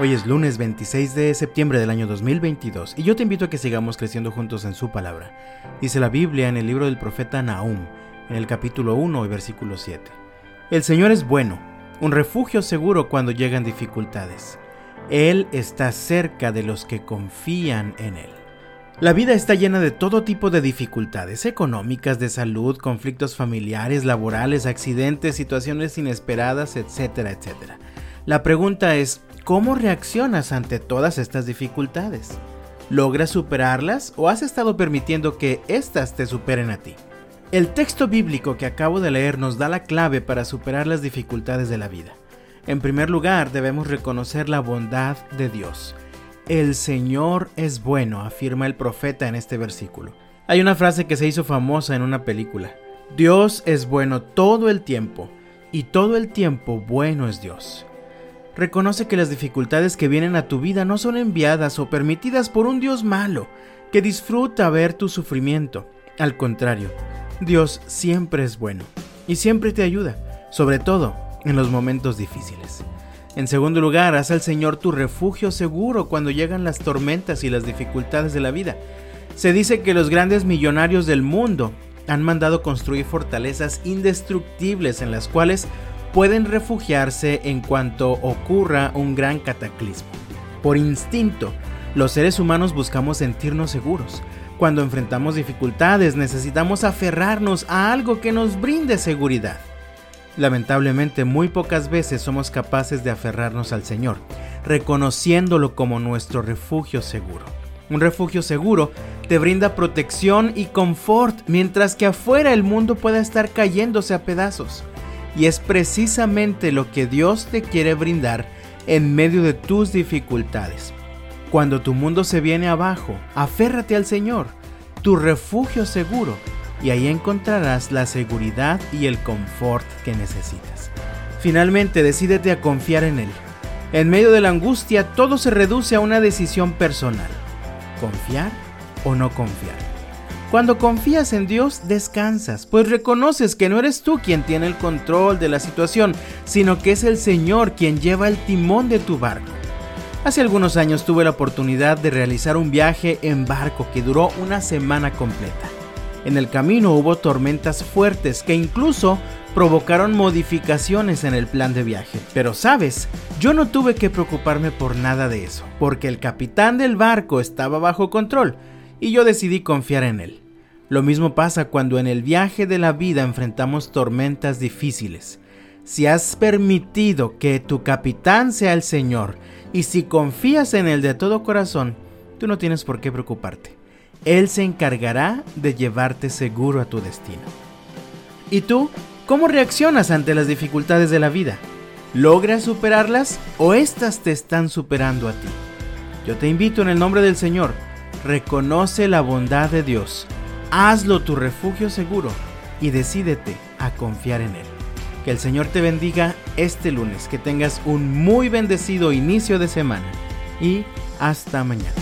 Hoy es lunes 26 de septiembre del año 2022 y yo te invito a que sigamos creciendo juntos en su palabra. Dice la Biblia en el libro del profeta Nahum, en el capítulo 1 y versículo 7. El Señor es bueno, un refugio seguro cuando llegan dificultades. Él está cerca de los que confían en Él. La vida está llena de todo tipo de dificultades económicas, de salud, conflictos familiares, laborales, accidentes, situaciones inesperadas, etcétera, etcétera. La pregunta es, ¿Cómo reaccionas ante todas estas dificultades? ¿Logras superarlas o has estado permitiendo que éstas te superen a ti? El texto bíblico que acabo de leer nos da la clave para superar las dificultades de la vida. En primer lugar, debemos reconocer la bondad de Dios. El Señor es bueno, afirma el profeta en este versículo. Hay una frase que se hizo famosa en una película. Dios es bueno todo el tiempo, y todo el tiempo bueno es Dios. Reconoce que las dificultades que vienen a tu vida no son enviadas o permitidas por un Dios malo, que disfruta ver tu sufrimiento. Al contrario, Dios siempre es bueno y siempre te ayuda, sobre todo en los momentos difíciles. En segundo lugar, haz al Señor tu refugio seguro cuando llegan las tormentas y las dificultades de la vida. Se dice que los grandes millonarios del mundo han mandado construir fortalezas indestructibles en las cuales pueden refugiarse en cuanto ocurra un gran cataclismo. Por instinto, los seres humanos buscamos sentirnos seguros. Cuando enfrentamos dificultades necesitamos aferrarnos a algo que nos brinde seguridad. Lamentablemente muy pocas veces somos capaces de aferrarnos al Señor, reconociéndolo como nuestro refugio seguro. Un refugio seguro te brinda protección y confort, mientras que afuera el mundo pueda estar cayéndose a pedazos. Y es precisamente lo que Dios te quiere brindar en medio de tus dificultades. Cuando tu mundo se viene abajo, aférrate al Señor, tu refugio seguro, y ahí encontrarás la seguridad y el confort que necesitas. Finalmente, decídete a confiar en Él. En medio de la angustia, todo se reduce a una decisión personal. ¿Confiar o no confiar? Cuando confías en Dios, descansas, pues reconoces que no eres tú quien tiene el control de la situación, sino que es el Señor quien lleva el timón de tu barco. Hace algunos años tuve la oportunidad de realizar un viaje en barco que duró una semana completa. En el camino hubo tormentas fuertes que incluso provocaron modificaciones en el plan de viaje. Pero sabes, yo no tuve que preocuparme por nada de eso, porque el capitán del barco estaba bajo control y yo decidí confiar en él. Lo mismo pasa cuando en el viaje de la vida enfrentamos tormentas difíciles. Si has permitido que tu capitán sea el Señor y si confías en Él de todo corazón, tú no tienes por qué preocuparte. Él se encargará de llevarte seguro a tu destino. ¿Y tú? ¿Cómo reaccionas ante las dificultades de la vida? ¿Logras superarlas o éstas te están superando a ti? Yo te invito en el nombre del Señor reconoce la bondad de Dios, hazlo tu refugio seguro y decídete a confiar en Él. Que el Señor te bendiga este lunes, que tengas un muy bendecido inicio de semana y hasta mañana.